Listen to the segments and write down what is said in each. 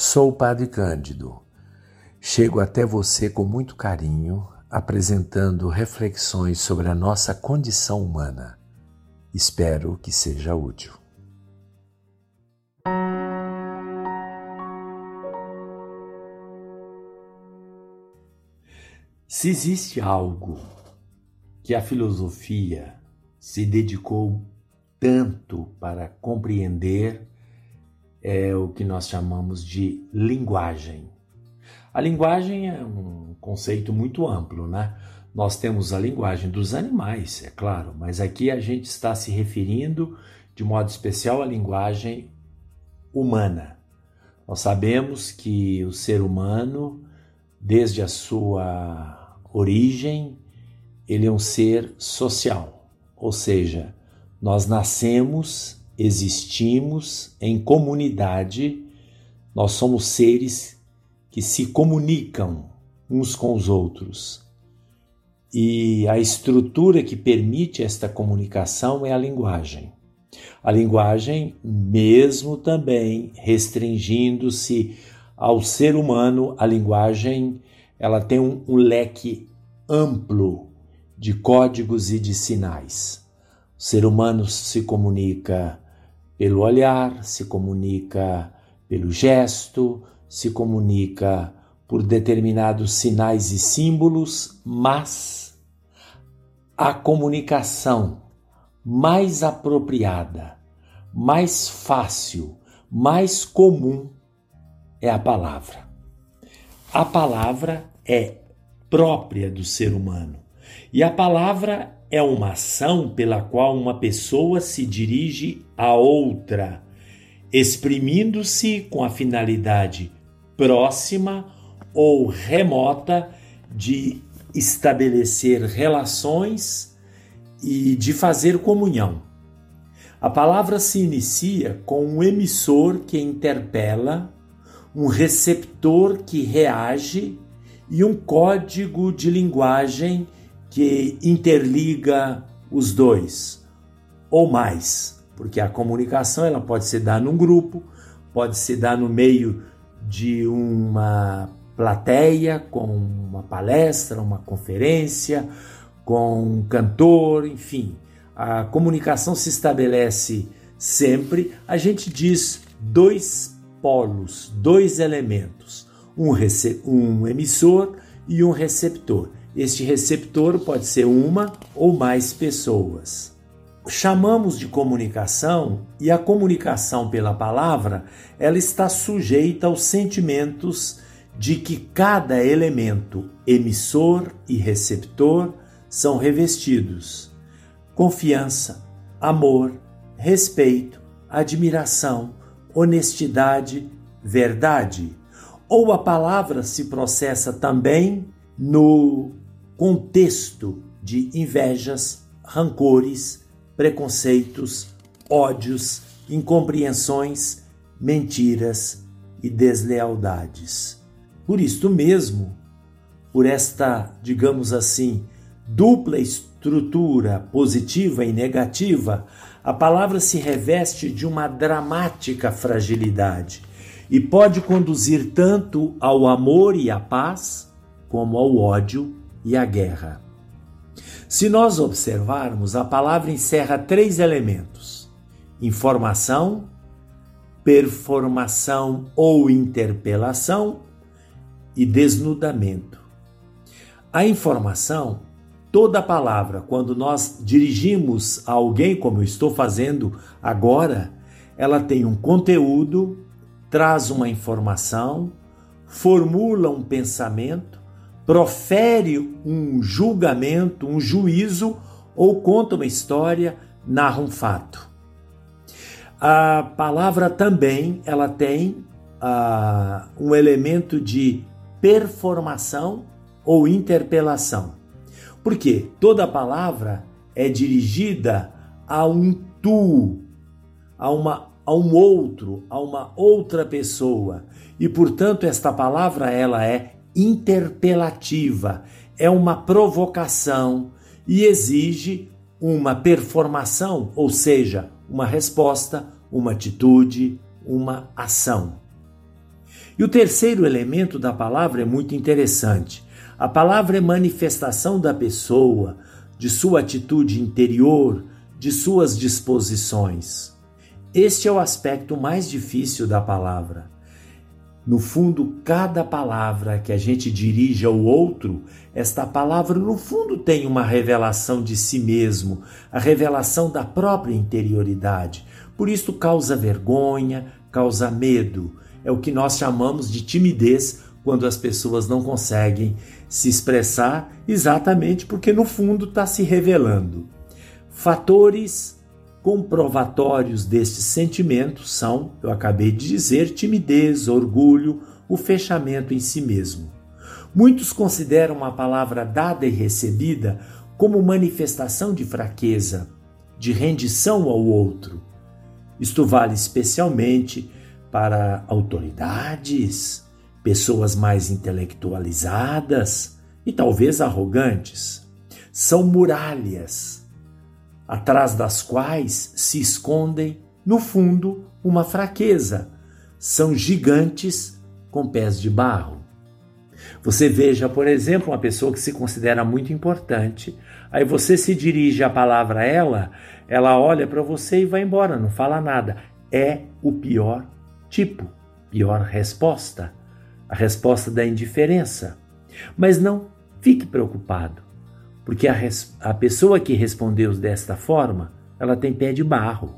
Sou o Padre Cândido. Chego até você com muito carinho, apresentando reflexões sobre a nossa condição humana. Espero que seja útil. Se existe algo que a filosofia se dedicou tanto para compreender, é o que nós chamamos de linguagem. A linguagem é um conceito muito amplo, né? Nós temos a linguagem dos animais, é claro, mas aqui a gente está se referindo de modo especial à linguagem humana. Nós sabemos que o ser humano, desde a sua origem, ele é um ser social, ou seja, nós nascemos, existimos em comunidade, nós somos seres que se comunicam uns com os outros. E a estrutura que permite esta comunicação é a linguagem. A linguagem, mesmo também restringindo-se ao ser humano, a linguagem ela tem um, um leque amplo de códigos e de sinais. O ser humano se comunica pelo olhar, se comunica pelo gesto, se comunica por determinados sinais e símbolos, mas a comunicação mais apropriada, mais fácil, mais comum é a palavra. A palavra é própria do ser humano e a palavra é uma ação pela qual uma pessoa se dirige a outra, exprimindo-se com a finalidade próxima ou remota de estabelecer relações e de fazer comunhão. A palavra se inicia com um emissor que interpela um receptor que reage e um código de linguagem que interliga os dois ou mais, porque a comunicação ela pode se dar num grupo, pode se dar no meio de uma plateia, com uma palestra, uma conferência, com um cantor, enfim. A comunicação se estabelece sempre, a gente diz dois polos, dois elementos, um, um emissor e um receptor. Este receptor pode ser uma ou mais pessoas. Chamamos de comunicação e a comunicação pela palavra, ela está sujeita aos sentimentos de que cada elemento emissor e receptor são revestidos. Confiança, amor, respeito, admiração, honestidade, verdade. Ou a palavra se processa também no contexto de invejas, rancores, preconceitos, ódios, incompreensões, mentiras e deslealdades. Por isto mesmo, por esta, digamos assim, dupla estrutura positiva e negativa, a palavra se reveste de uma dramática fragilidade e pode conduzir tanto ao amor e à paz, como ao ódio e à guerra. Se nós observarmos, a palavra encerra três elementos: informação, performação ou interpelação e desnudamento. A informação toda palavra, quando nós dirigimos a alguém, como eu estou fazendo agora, ela tem um conteúdo, traz uma informação, formula um pensamento, profere um julgamento, um juízo ou conta uma história, narra um fato. A palavra também ela tem uh, um elemento de performação ou interpelação. Porque toda palavra é dirigida a um tu, a, uma, a um outro, a uma outra pessoa. E, portanto, esta palavra ela é interpelativa, é uma provocação e exige uma performação, ou seja, uma resposta, uma atitude, uma ação. E o terceiro elemento da palavra é muito interessante. A palavra é manifestação da pessoa, de sua atitude interior, de suas disposições. Este é o aspecto mais difícil da palavra. No fundo, cada palavra que a gente dirige ao outro, esta palavra no fundo tem uma revelação de si mesmo, a revelação da própria interioridade. Por isso causa vergonha, causa medo. É o que nós chamamos de timidez quando as pessoas não conseguem se expressar, exatamente porque no fundo está se revelando. Fatores comprovatórios destes sentimentos são, eu acabei de dizer, timidez, orgulho, o fechamento em si mesmo. Muitos consideram a palavra dada e recebida como manifestação de fraqueza, de rendição ao outro. Isto vale especialmente para autoridades, pessoas mais intelectualizadas e talvez arrogantes. São muralhas atrás das quais se escondem, no fundo, uma fraqueza. São gigantes com pés de barro. Você veja, por exemplo, uma pessoa que se considera muito importante, aí você se dirige a palavra a ela, ela olha para você e vai embora, não fala nada. É o pior tipo, pior resposta, a resposta da indiferença. Mas não fique preocupado. Porque a, a pessoa que respondeu desta forma, ela tem pé de barro.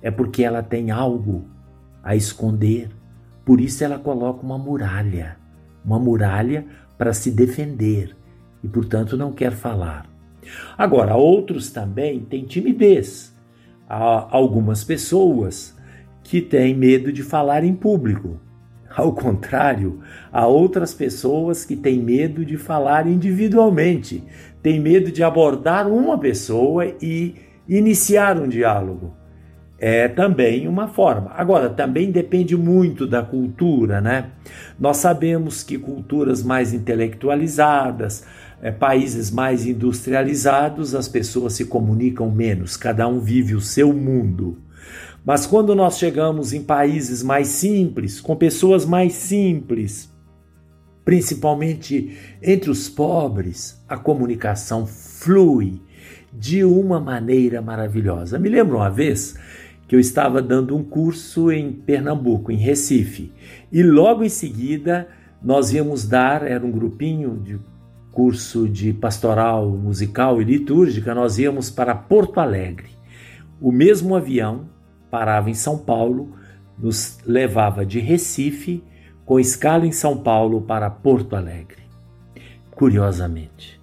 É porque ela tem algo a esconder. Por isso ela coloca uma muralha, uma muralha para se defender e, portanto, não quer falar. Agora, outros também têm timidez. Há algumas pessoas que têm medo de falar em público. Ao contrário, há outras pessoas que têm medo de falar individualmente, têm medo de abordar uma pessoa e iniciar um diálogo. É também uma forma. Agora, também depende muito da cultura, né? Nós sabemos que culturas mais intelectualizadas, é, países mais industrializados, as pessoas se comunicam menos, cada um vive o seu mundo. Mas quando nós chegamos em países mais simples, com pessoas mais simples, principalmente entre os pobres, a comunicação flui de uma maneira maravilhosa. Me lembro uma vez que eu estava dando um curso em Pernambuco, em Recife, e logo em seguida nós íamos dar, era um grupinho de curso de pastoral musical e litúrgica, nós íamos para Porto Alegre. O mesmo avião parava em São Paulo, nos levava de Recife, com escala em São Paulo para Porto Alegre. Curiosamente,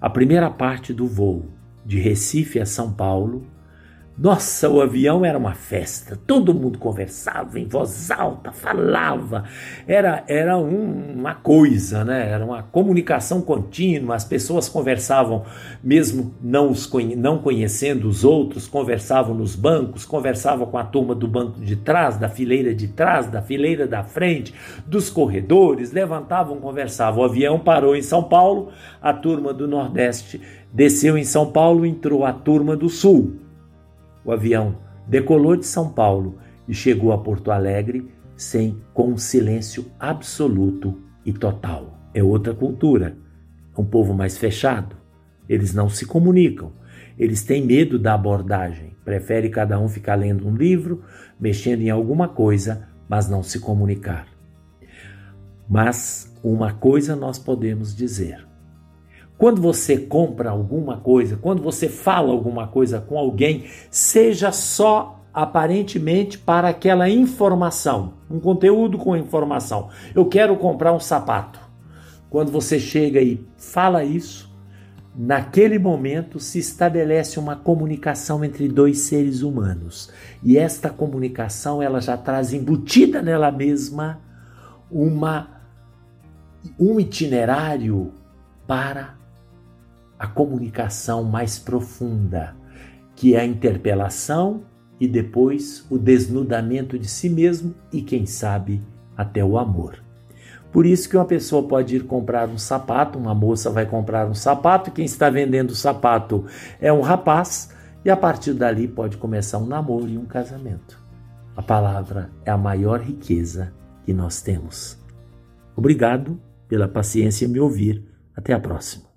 a primeira parte do voo de Recife a São Paulo nossa, o avião era uma festa, todo mundo conversava em voz alta, falava, era, era um, uma coisa, né? era uma comunicação contínua, as pessoas conversavam, mesmo não, os, não conhecendo os outros, conversavam nos bancos, conversavam com a turma do banco de trás, da fileira de trás, da fileira da frente, dos corredores, levantavam, conversavam. O avião parou em São Paulo, a turma do Nordeste desceu em São Paulo, entrou a turma do Sul o avião decolou de São Paulo e chegou a Porto Alegre sem com um silêncio absoluto e total. É outra cultura, é um povo mais fechado. Eles não se comunicam. Eles têm medo da abordagem. Prefere cada um ficar lendo um livro, mexendo em alguma coisa, mas não se comunicar. Mas uma coisa nós podemos dizer: quando você compra alguma coisa, quando você fala alguma coisa com alguém, seja só aparentemente para aquela informação, um conteúdo com informação. Eu quero comprar um sapato. Quando você chega e fala isso, naquele momento se estabelece uma comunicação entre dois seres humanos. E esta comunicação, ela já traz embutida nela mesma uma um itinerário para a comunicação mais profunda, que é a interpelação e depois o desnudamento de si mesmo e, quem sabe, até o amor. Por isso que uma pessoa pode ir comprar um sapato, uma moça vai comprar um sapato, quem está vendendo o sapato é um rapaz, e a partir dali pode começar um namoro e um casamento. A palavra é a maior riqueza que nós temos. Obrigado pela paciência em me ouvir. Até a próxima.